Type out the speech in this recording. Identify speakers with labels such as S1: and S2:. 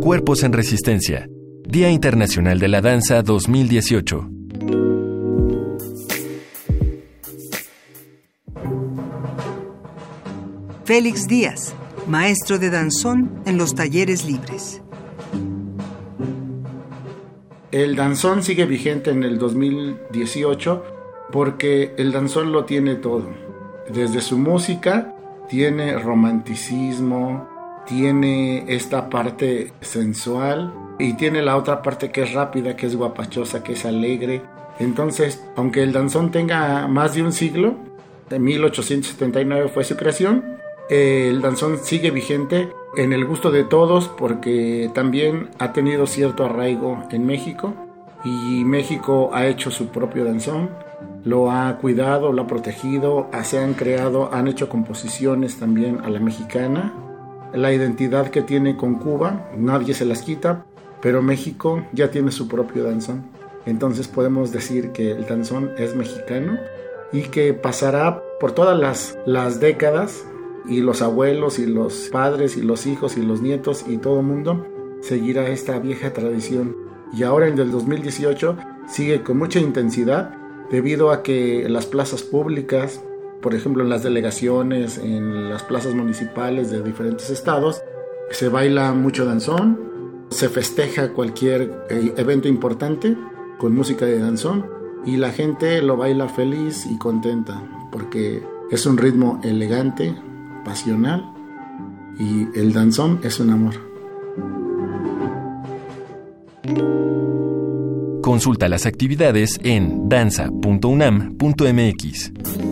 S1: Cuerpos en Resistencia. Día Internacional de la Danza 2018.
S2: Félix Díaz, maestro de danzón en los talleres libres.
S3: El danzón sigue vigente en el 2018 porque el danzón lo tiene todo. Desde su música tiene romanticismo, tiene esta parte sensual y tiene la otra parte que es rápida, que es guapachosa, que es alegre. Entonces, aunque el danzón tenga más de un siglo, de 1879 fue su creación, el danzón sigue vigente en el gusto de todos porque también ha tenido cierto arraigo en México y México ha hecho su propio danzón, lo ha cuidado, lo ha protegido, se han creado, han hecho composiciones también a la mexicana. La identidad que tiene con Cuba, nadie se las quita, pero México ya tiene su propio danzón. Entonces podemos decir que el danzón es mexicano y que pasará por todas las, las décadas y los abuelos y los padres y los hijos y los nietos y todo el mundo seguirá esta vieja tradición. Y ahora en el 2018 sigue con mucha intensidad debido a que las plazas públicas, por ejemplo en las delegaciones, en las plazas municipales de diferentes estados, se baila mucho danzón, se festeja cualquier eh, evento importante con música de danzón y la gente lo baila feliz y contenta porque es un ritmo elegante, pasional y el danzón es un amor.
S1: Consulta las actividades en danza.unam.mx.